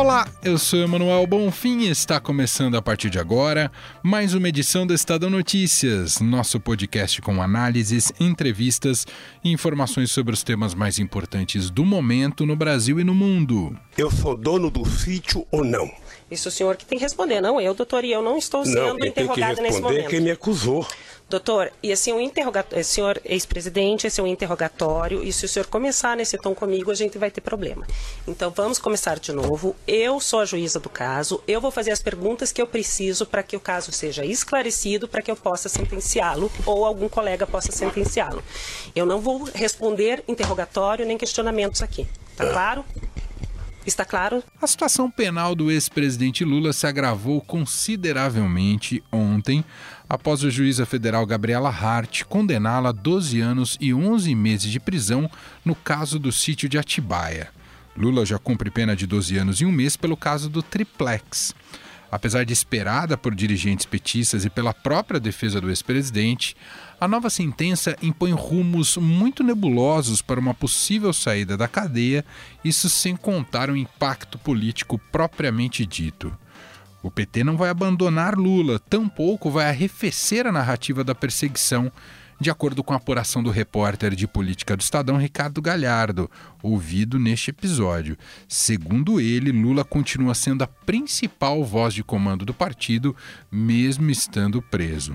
Olá, eu sou Emanuel Bonfim e está começando a partir de agora mais uma edição do Estadão Notícias, nosso podcast com análises, entrevistas e informações sobre os temas mais importantes do momento no Brasil e no mundo. Eu sou dono do sítio ou não? Isso o senhor que tem que responder, não eu, doutor, e eu não estou sendo não, interrogado nesse momento. quem me acusou. Doutor, e assim, um interrogatório, senhor ex-presidente, esse é um interrogatório, e se o senhor começar nesse tom comigo, a gente vai ter problema. Então, vamos começar de novo. Eu sou a juíza do caso, eu vou fazer as perguntas que eu preciso para que o caso seja esclarecido, para que eu possa sentenciá-lo, ou algum colega possa sentenciá-lo. Eu não vou responder interrogatório nem questionamentos aqui. Tá claro? Está claro? A situação penal do ex-presidente Lula se agravou consideravelmente ontem após a juíza federal Gabriela Hart condená-la a 12 anos e 11 meses de prisão no caso do sítio de Atibaia. Lula já cumpre pena de 12 anos e um mês pelo caso do triplex. Apesar de esperada por dirigentes petistas e pela própria defesa do ex-presidente, a nova sentença impõe rumos muito nebulosos para uma possível saída da cadeia, isso sem contar o impacto político propriamente dito. O PT não vai abandonar Lula, tampouco vai arrefecer a narrativa da perseguição, de acordo com a apuração do repórter de política do Estadão Ricardo Galhardo, ouvido neste episódio. Segundo ele, Lula continua sendo a principal voz de comando do partido, mesmo estando preso.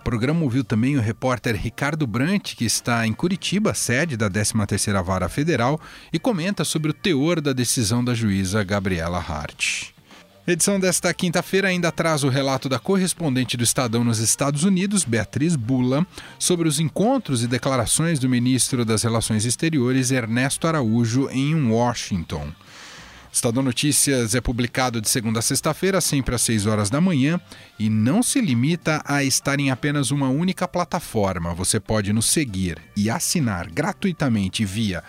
O programa ouviu também o repórter Ricardo Brant, que está em Curitiba, sede da 13ª Vara Federal, e comenta sobre o teor da decisão da juíza Gabriela Hart. Edição desta quinta-feira ainda traz o relato da correspondente do Estadão nos Estados Unidos, Beatriz Bula, sobre os encontros e declarações do ministro das Relações Exteriores, Ernesto Araújo, em Washington. Estadão Notícias é publicado de segunda a sexta-feira, sempre às 6 horas da manhã, e não se limita a estar em apenas uma única plataforma. Você pode nos seguir e assinar gratuitamente via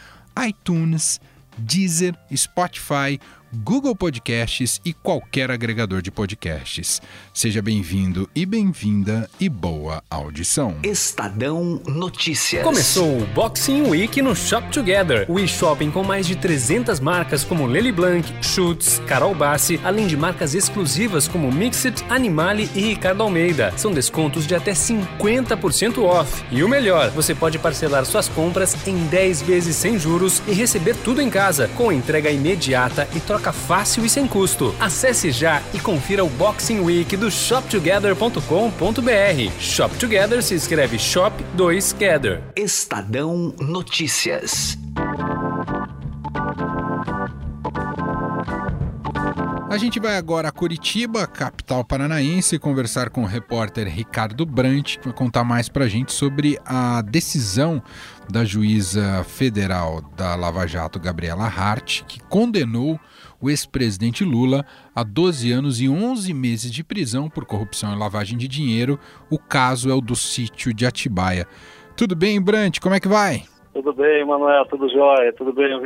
iTunes, Deezer, Spotify, Google Podcasts e qualquer agregador de podcasts. Seja bem-vindo e bem-vinda e boa audição. Estadão Notícias. Começou o Boxing Week no Shop Together, o e-shopping com mais de 300 marcas como Lely Blanc, Schutz, Carol Bassi, além de marcas exclusivas como Mixit, Animale e Ricardo Almeida. São descontos de até 50% off. E o melhor, você pode parcelar suas compras em 10 vezes sem juros e receber tudo em casa, com entrega imediata e troca fácil e sem custo. Acesse já e confira o Boxing Week do shoptogether.com.br. Shop Together se escreve Shop 2 Gather. Estadão Notícias. A gente vai agora a Curitiba, capital paranaense, conversar com o repórter Ricardo Brant, que vai contar mais para a gente sobre a decisão da juíza federal da Lava Jato, Gabriela Hart, que condenou o ex-presidente Lula a 12 anos e 11 meses de prisão por corrupção e lavagem de dinheiro. O caso é o do sítio de Atibaia. Tudo bem, Brant? Como é que vai? Tudo bem, Manuel, tudo jóia, tudo bem, eu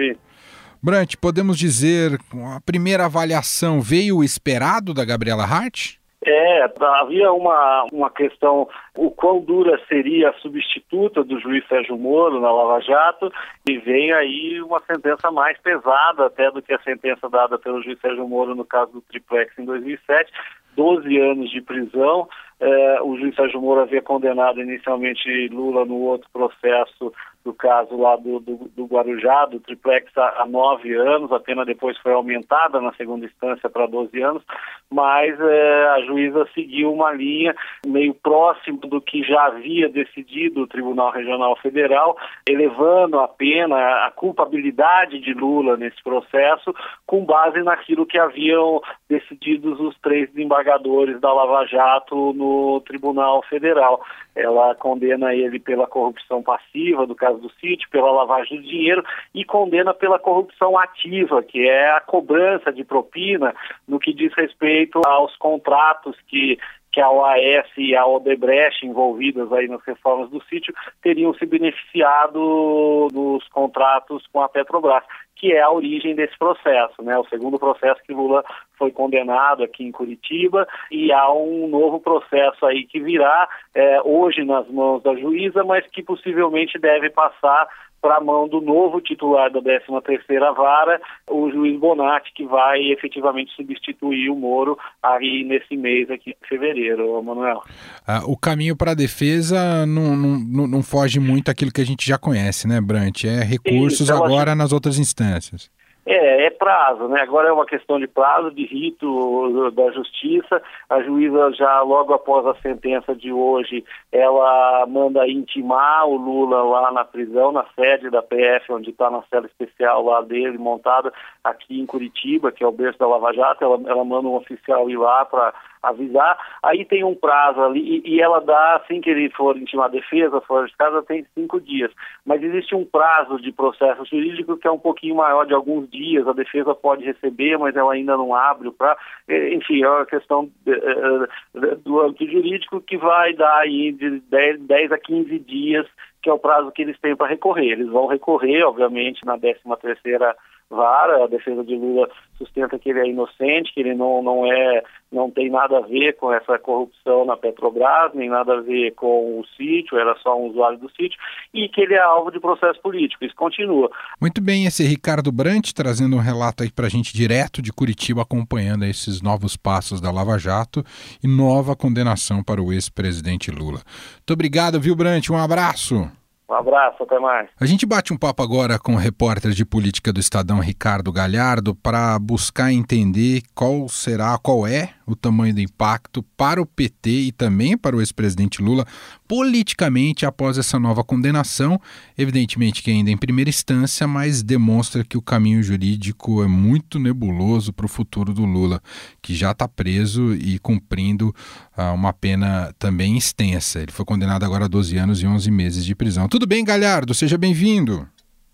Brant, podemos dizer, a primeira avaliação veio o esperado da Gabriela Hart? É, havia uma, uma questão, o quão dura seria a substituta do juiz Sérgio Moro na Lava Jato, e vem aí uma sentença mais pesada até do que a sentença dada pelo juiz Sérgio Moro no caso do Triplex em 2007, 12 anos de prisão. É, o juiz Sérgio Moro havia condenado inicialmente Lula no outro processo do caso lá do, do, do Guarujá, do triplex, há, há nove anos, a pena depois foi aumentada na segunda instância para 12 anos, mas é, a juíza seguiu uma linha meio próximo do que já havia decidido o Tribunal Regional Federal, elevando a pena, a culpabilidade de Lula nesse processo, com base naquilo que haviam decidido os três desembargadores da Lava Jato no Tribunal Federal. Ela condena ele pela corrupção passiva, do caso do sítio, pela lavagem de dinheiro e condena pela corrupção ativa, que é a cobrança de propina no que diz respeito aos contratos que que a OAS e a Odebrecht envolvidas aí nas reformas do sítio teriam se beneficiado dos contratos com a Petrobras, que é a origem desse processo, né? O segundo processo que Lula foi condenado aqui em Curitiba e há um novo processo aí que virá é, hoje nas mãos da juíza, mas que possivelmente deve passar para a mão do novo titular da 13ª Vara, o juiz Bonatti, que vai efetivamente substituir o Moro aí nesse mês aqui de fevereiro, Manuel. Ah, o caminho para a defesa não, não, não foge muito aquilo que a gente já conhece, né, Brant? É recursos Isso, agora nas outras instâncias. É, é prazo, né? Agora é uma questão de prazo, de rito da justiça. A juíza já logo após a sentença de hoje, ela manda intimar o Lula lá na prisão, na sede da PF, onde está na cela especial lá dele, montada aqui em Curitiba, que é o berço da Lava Jato. Ela, ela manda um oficial ir lá para avisar, aí tem um prazo ali e, e, ela dá, assim que ele for intimar defesa, fora de casa, tem cinco dias. Mas existe um prazo de processo jurídico que é um pouquinho maior, de alguns dias, a defesa pode receber, mas ela ainda não abre o prazo. Enfim, é uma questão de, de, de, do âmbito jurídico que vai dar aí de 10, 10 a 15 dias, que é o prazo que eles têm para recorrer. Eles vão recorrer, obviamente, na 13 terceira vara, a defesa de Lula sustenta que ele é inocente, que ele não, não é, não tem nada a ver com essa corrupção na Petrobras, nem nada a ver com o sítio, era só um usuário do sítio, e que ele é alvo de processo político. Isso continua. Muito bem, esse é Ricardo Brant trazendo um relato aí pra gente direto de Curitiba, acompanhando esses novos passos da Lava Jato e nova condenação para o ex-presidente Lula. Muito obrigado, viu, Brant? Um abraço. Um abraço, até mais. A gente bate um papo agora com o repórter de política do Estadão, Ricardo Galhardo, para buscar entender qual será, qual é o tamanho do impacto para o PT e também para o ex-presidente Lula politicamente após essa nova condenação. Evidentemente que ainda em primeira instância, mas demonstra que o caminho jurídico é muito nebuloso para o futuro do Lula, que já está preso e cumprindo uh, uma pena também extensa. Ele foi condenado agora a 12 anos e 11 meses de prisão. Tudo bem, Galhardo? Seja bem-vindo.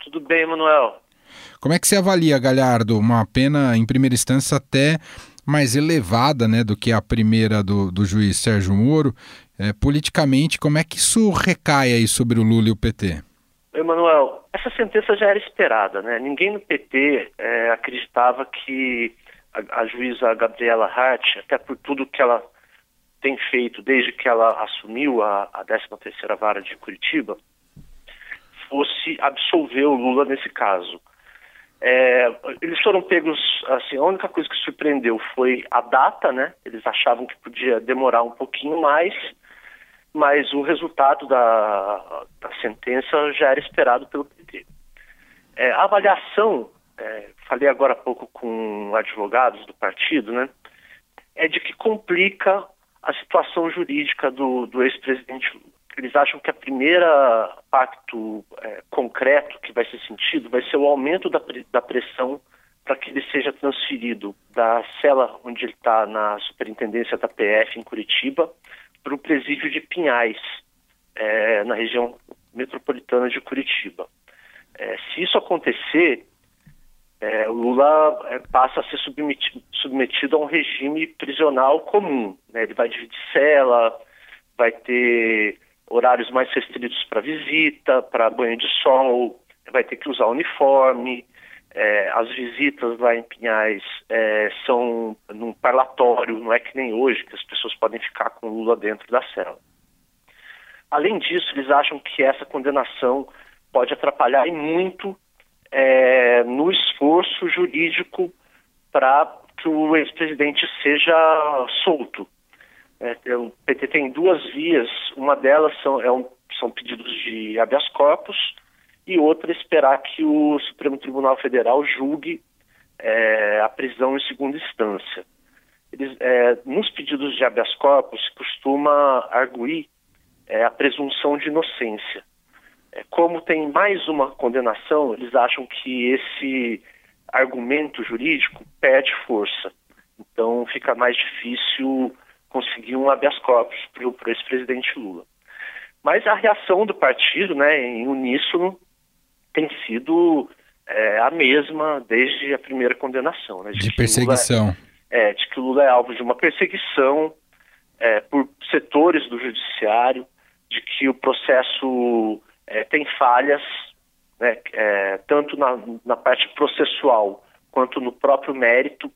Tudo bem, Manuel. Como é que você avalia, Galhardo, uma pena em primeira instância até mais elevada né, do que a primeira do, do juiz Sérgio Moro. É, politicamente, como é que isso recai aí sobre o Lula e o PT? Emanuel, essa sentença já era esperada, né? Ninguém no PT é, acreditava que a, a, juíza Gabriela Hart, até por tudo que ela tem feito desde que ela assumiu a, a 13ª Vara de Curitiba, fosse absolver o Lula nesse caso. É, eles foram pegos, assim, a única coisa que surpreendeu foi a data, né? Eles achavam que podia demorar um pouquinho mais, mas o resultado da, da sentença já era esperado pelo PT. É, a avaliação, é, falei agora há pouco com advogados do partido, né? É de que complica a situação jurídica do, do ex-presidente Lula eles acham que a primeira pacto é, concreto que vai ser sentido vai ser o aumento da, da pressão para que ele seja transferido da cela onde ele está na superintendência da PF em Curitiba para o presídio de Pinhais, é, na região metropolitana de Curitiba. É, se isso acontecer, é, o Lula é, passa a ser submetido, submetido, a um regime prisional comum. Né? Ele vai dividir cela, vai ter horários mais restritos para visita, para banho de sol, vai ter que usar uniforme. É, as visitas lá em Pinhais é, são num parlatório, não é que nem hoje, que as pessoas podem ficar com Lula dentro da cela. Além disso, eles acham que essa condenação pode atrapalhar e muito é, no esforço jurídico para que o ex-presidente seja solto. É, o PT tem duas vias, uma delas são, é um, são pedidos de habeas corpus e outra esperar que o Supremo Tribunal Federal julgue é, a prisão em segunda instância. Eles, é, nos pedidos de habeas corpus costuma arguir é, a presunção de inocência. É, como tem mais uma condenação, eles acham que esse argumento jurídico perde força. Então fica mais difícil conseguir um habeas corpus para o ex-presidente Lula. Mas a reação do partido, né, em uníssono, tem sido é, a mesma desde a primeira condenação. Né, de, de perseguição. Lula, é, de que Lula é alvo de uma perseguição, é, por setores do judiciário de que o processo é, tem falhas, né, é, tanto na, na, parte processual quanto no próprio mérito.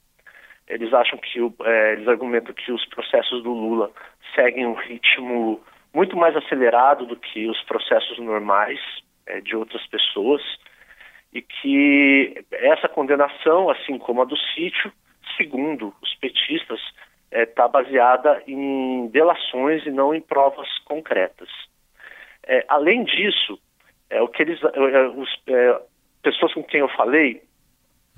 Eles acham que, é, eles argumentam que os processos do Lula seguem um ritmo muito mais acelerado do que os processos normais é, de outras pessoas e que essa condenação, assim como a do sítio, segundo os petistas, está é, baseada em delações e não em provas concretas. É, além disso, é, o que eles, é os, é, pessoas com quem eu falei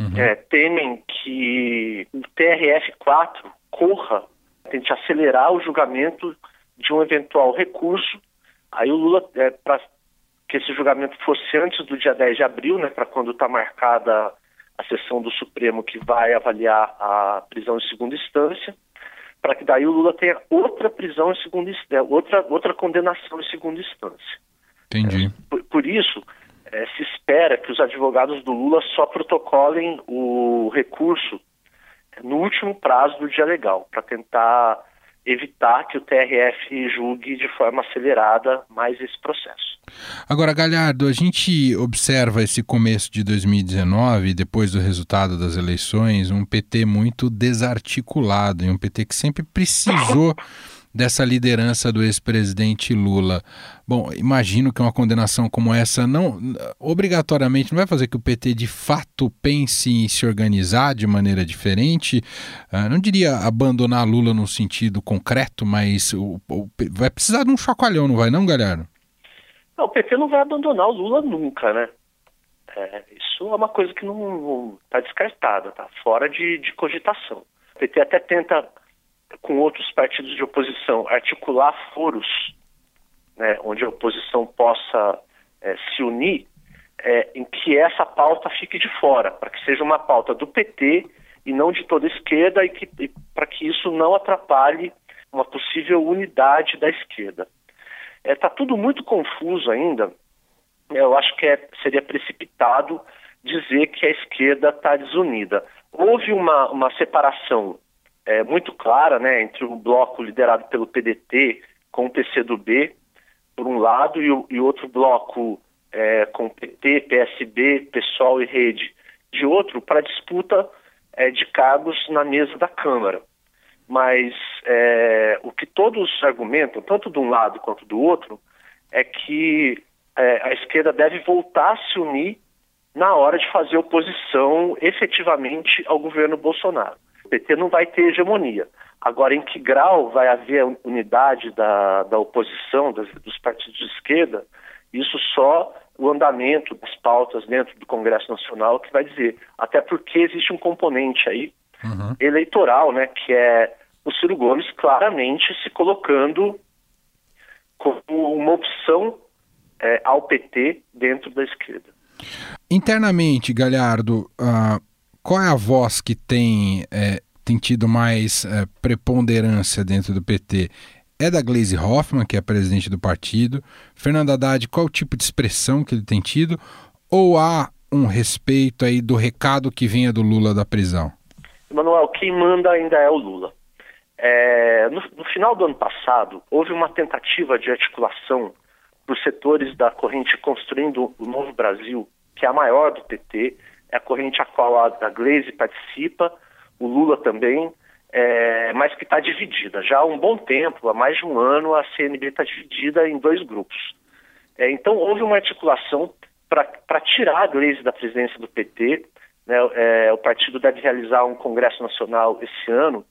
uhum. É, temem que o TRF4 corra, tente acelerar o julgamento de um eventual recurso. Aí o Lula, para que esse julgamento fosse antes do dia 10 de abril, né, para quando está marcada a sessão do Supremo que vai avaliar a prisão em segunda instância para que daí o Lula tenha outra prisão em segunda instância, outra, outra condenação em segunda instância. Entendi. É, por, por, isso, é, se espera que os advogados do Lula só protocolem o recurso no último prazo do dia legal, para tentar evitar que o TRF julgue de forma acelerada mais esse processo. Agora, Galhardo, a gente observa esse começo de 2019, depois do resultado das eleições, um PT muito desarticulado, e um PT que sempre precisou dessa liderança do ex-presidente Lula. Bom, imagino que uma condenação como essa não obrigatoriamente não vai fazer que o PT de fato pense em se organizar de maneira diferente. Uh, não diria abandonar Lula no sentido concreto, mas o, o, vai precisar de um chacoalhão, não vai não, galera? Não, o PT não vai abandonar o Lula nunca, né? É, isso é uma coisa que não está descartada, está fora de, de cogitação. O PT até tenta com outros partidos de oposição, articular foros né, onde a oposição possa é, se unir, é, em que essa pauta fique de fora, para que seja uma pauta do PT e não de toda a esquerda, e, e para que isso não atrapalhe uma possível unidade da esquerda. Está é, tá tudo muito confuso ainda. Eu acho que é, seria precipitado dizer que a esquerda está desunida. Houve uma, uma separação é, muito clara né, entre o bloco liderado pelo PDT com o PCdoB, por um lado, e o e outro bloco é, com PT, PSB, PSOL e Rede, de outro, para disputa é, de cargos na mesa da Câmara. Mas é, o que todos argumentam, tanto de um lado quanto do outro, é que é, a esquerda deve voltar a se unir na hora de fazer oposição efetivamente ao governo Bolsonaro. PT não vai ter hegemonia. Agora, em que grau vai haver unidade da, da oposição, das, dos partidos de esquerda, isso só o andamento das pautas dentro do Congresso Nacional que vai dizer. Até porque existe um componente aí uhum. eleitoral, né, que é o Ciro Gomes claramente se colocando como uma opção é, ao PT dentro da esquerda. Internamente, Galhardo, uh, qual é a voz que tem, é, tem tido mais é, preponderância dentro do PT? É da Gleisi Hoffmann, que é presidente do partido. Fernando Haddad, qual o tipo de expressão que ele tem tido? Ou há um respeito aí do recado que vinha do Lula da prisão? Manuel, quem manda ainda é o Lula. É, no, no, final do ano passado, houve uma tentativa de articulação dos setores da corrente Construindo o Novo Brasil, que é a maior do PT, é a corrente a qual a, a Gleisi participa, o Lula também, é, mas que está dividida. Já há um bom tempo, há mais de um ano, a CNB está dividida em dois grupos. É, então, houve uma articulação para tirar a Gleisi da presidência do PT. Né, é, o partido deve realizar um Congresso Nacional esse ano,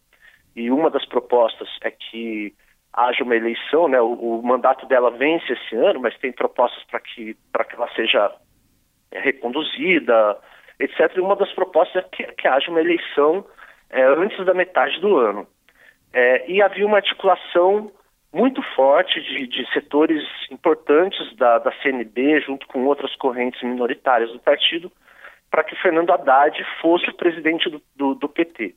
e uma das propostas é que haja uma eleição, né, o, o mandato dela vence esse ano, mas tem propostas para que, que ela seja reconduzida, etc. E uma das propostas é que, que haja uma eleição é, antes da metade do ano. É, e havia uma articulação muito forte de, de setores importantes da, da, CNB, junto com outras correntes minoritárias do partido, para que Fernando Haddad fosse o presidente do, do, do, PT.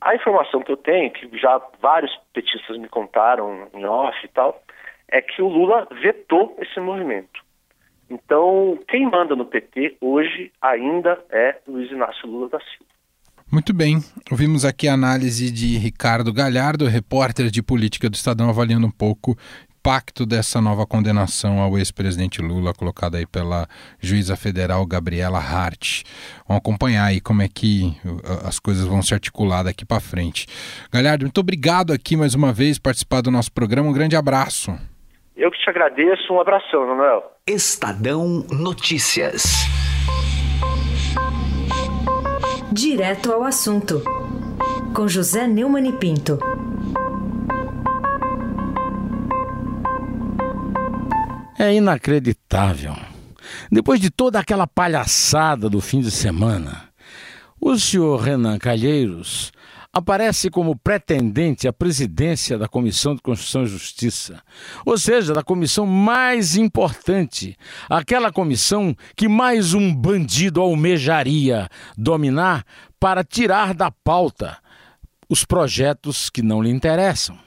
A informação que eu tenho, que já vários petistas me contaram em off e tal, é que o Lula vetou esse movimento. Então, quem manda no PT hoje ainda é Luiz Inácio Lula da Silva. Muito bem, ouvimos aqui a análise de Ricardo Galhardo, repórter de política do Estadão, avaliando um pouco impacto dessa nova condenação ao ex-presidente Lula, colocada aí pela juíza federal Gabriela Hart. Vamos acompanhar aí como é que uh, as coisas vão se articular daqui para frente. Galhardo, muito obrigado aqui mais uma vez participar do nosso programa. Um grande abraço. Eu que te agradeço. Um abração, Manuel. Estadão Notícias. Direto ao assunto, com José Neumann e Pinto. É inacreditável. Depois de toda aquela palhaçada do fim de semana, o senhor Renan Calheiros aparece como pretendente à presidência da Comissão de Constituição e Justiça, ou seja, da comissão mais importante, aquela comissão que mais um bandido almejaria dominar para tirar da pauta os projetos que não lhe interessam.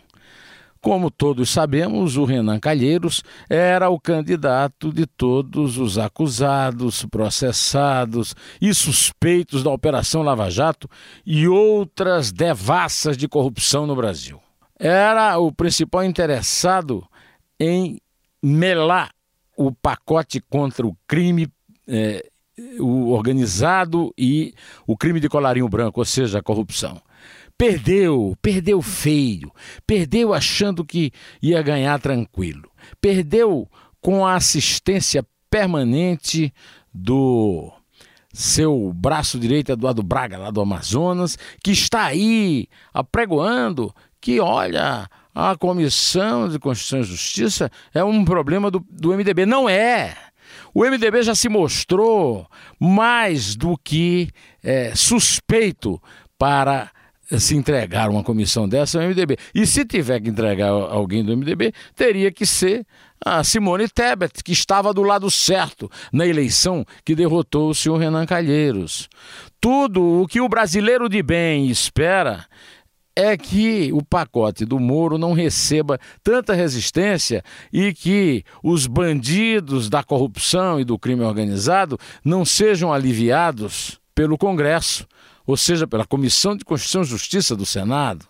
Como todos sabemos, o Renan Calheiros era o candidato de todos os acusados, processados e suspeitos da Operação Lava Jato e outras devassas de corrupção no Brasil. Era o principal interessado em melar o pacote contra o crime eh, o organizado e o crime de colarinho branco, ou seja, a corrupção. Perdeu, perdeu feio, perdeu achando que ia ganhar tranquilo, perdeu com a assistência permanente do seu braço direito, Eduardo Braga, lá do Amazonas, que está aí apregoando que, olha, a Comissão de Constituição e Justiça é um problema do, do MDB. Não é! O MDB já se mostrou mais do que é, suspeito para se entregar uma comissão dessa ao MDB. E se tiver que entregar alguém do MDB, teria que ser a Simone Tebet, que estava do lado certo na eleição que derrotou o senhor Renan Calheiros. Tudo o que o brasileiro de bem espera é que o pacote do Moro não receba tanta resistência e que os bandidos da corrupção e do crime organizado não sejam aliviados pelo Congresso ou seja, pela Comissão de Constituição e Justiça do Senado.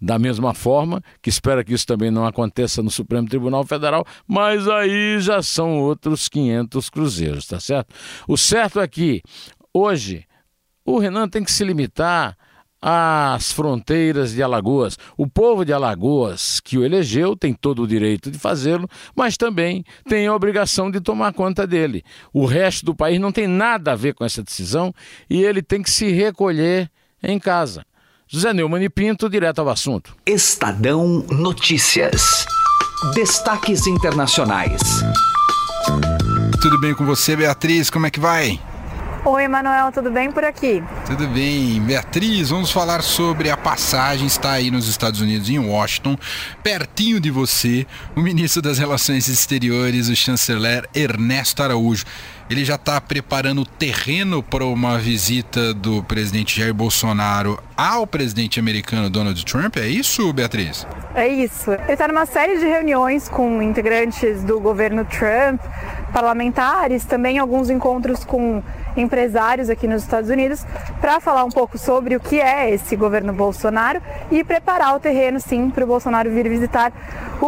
Da mesma forma que espera que isso também não aconteça no Supremo Tribunal Federal, mas aí já são outros 500 cruzeiros, tá certo? O certo é que hoje o Renan tem que se limitar às fronteiras de Alagoas. O povo de Alagoas que o elegeu tem todo o direito de fazê-lo, mas também tem a obrigação de tomar conta dele. O resto do país não tem nada a ver com essa decisão e ele tem que se recolher em casa. José Neumann e Pinto, direto ao assunto. Estadão Notícias. Destaques internacionais. Tudo bem com você, Beatriz? Como é que vai? Oi, Manuel, tudo bem por aqui? Tudo bem. Beatriz, vamos falar sobre a passagem. Está aí nos Estados Unidos, em Washington, pertinho de você, o ministro das Relações Exteriores, o chanceler Ernesto Araújo. Ele já está preparando o terreno para uma visita do presidente Jair Bolsonaro ao presidente americano Donald Trump. É isso, Beatriz? É isso. Ele está numa série de reuniões com integrantes do governo Trump, parlamentares, também alguns encontros com empresários aqui nos Estados Unidos para falar um pouco sobre o que é esse governo Bolsonaro e preparar o terreno, sim, para o Bolsonaro vir visitar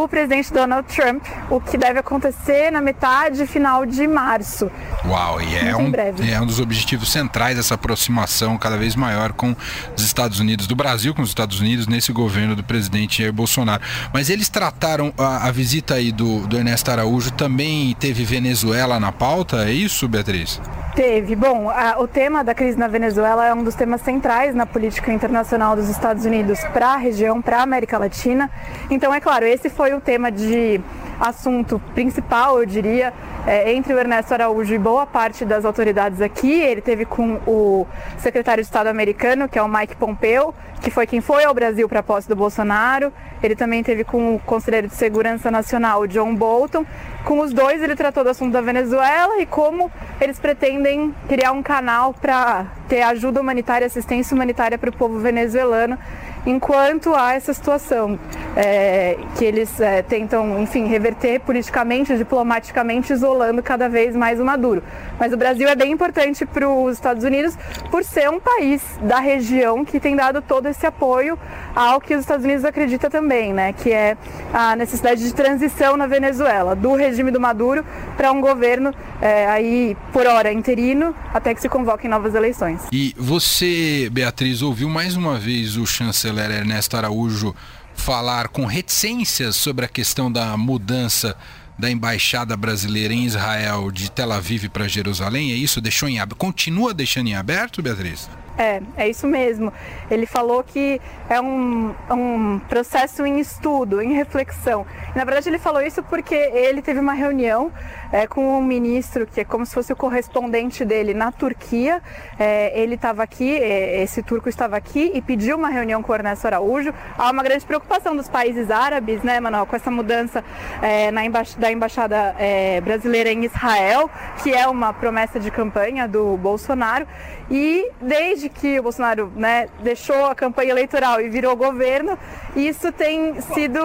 o presidente Donald Trump, o que deve acontecer na metade final de março. Uau, e é um, é um dos objetivos centrais dessa aproximação cada vez maior com os Estados Unidos, do Brasil com os Estados Unidos, nesse governo do presidente Jair Bolsonaro. Mas eles trataram a, a visita aí do, do Ernesto Araújo, também teve Venezuela na pauta, é isso, Beatriz? Teve. Bom, a, o tema da crise na Venezuela é um dos temas centrais na política internacional dos Estados Unidos para a região, para a América Latina. Então, é claro, esse foi o tema de assunto principal, eu diria, é, entre o Ernesto Araújo e boa parte das autoridades aqui. Ele teve com o secretário de Estado americano, que é o Mike Pompeo, que foi quem foi ao Brasil para a posse do Bolsonaro. Ele também teve com o conselheiro de Segurança Nacional, John Bolton. Com os dois, ele tratou do assunto da Venezuela e como eles pretendem criar um canal para ter ajuda humanitária, assistência humanitária para o povo venezuelano enquanto há essa situação é, que eles é, tentam, enfim, reverter politicamente, diplomaticamente, isolando cada vez mais o Maduro. Mas o Brasil é bem importante para os Estados Unidos por ser um país da região que tem dado todo esse apoio ao que os Estados Unidos acredita também, né, que é a necessidade de transição na Venezuela, do regime do Maduro para um governo é, aí por hora interino até que se convoquem novas eleições. E você, Beatriz, ouviu mais uma vez o chanceler Ernesto Araújo falar com reticências sobre a questão da mudança da embaixada brasileira em Israel de Tel Aviv para Jerusalém? É isso? Deixou em aberto? Continua deixando em aberto, Beatriz? É, é isso mesmo. Ele falou que é um, um processo em estudo, em reflexão. Na verdade, ele falou isso porque ele teve uma reunião é, com um ministro que é como se fosse o correspondente dele na Turquia. É, ele estava aqui, é, esse turco estava aqui e pediu uma reunião com o Ernesto Araújo. Há uma grande preocupação dos países árabes, né, Manuel, com essa mudança é, na emba da embaixada é, brasileira em Israel, que é uma promessa de campanha do Bolsonaro. E desde que o Bolsonaro né, deixou a campanha eleitoral e virou governo, isso tem sido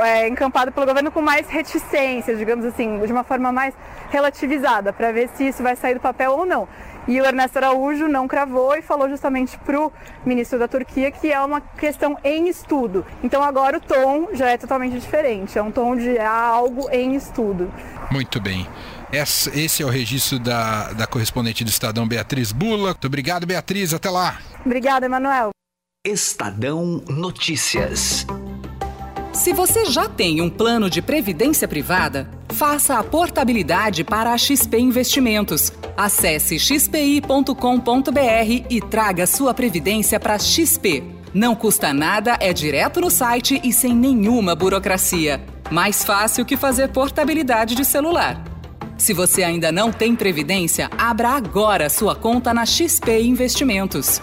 é, encampado pelo governo com mais reticências, digamos assim, de uma forma mais relativizada, para ver se isso vai sair do papel ou não. E o Ernesto Araújo não cravou e falou justamente para o ministro da Turquia que é uma questão em estudo. Então agora o tom já é totalmente diferente, é um tom de algo em estudo. Muito bem. Esse é o registro da, da correspondente do Estadão, Beatriz Bula. Muito obrigado, Beatriz. Até lá. Obrigada, Emanuel. Estadão Notícias. Se você já tem um plano de previdência privada, faça a portabilidade para a XP Investimentos. Acesse xpi.com.br e traga sua previdência para XP. Não custa nada, é direto no site e sem nenhuma burocracia. Mais fácil que fazer portabilidade de celular. Se você ainda não tem previdência, abra agora sua conta na XP Investimentos.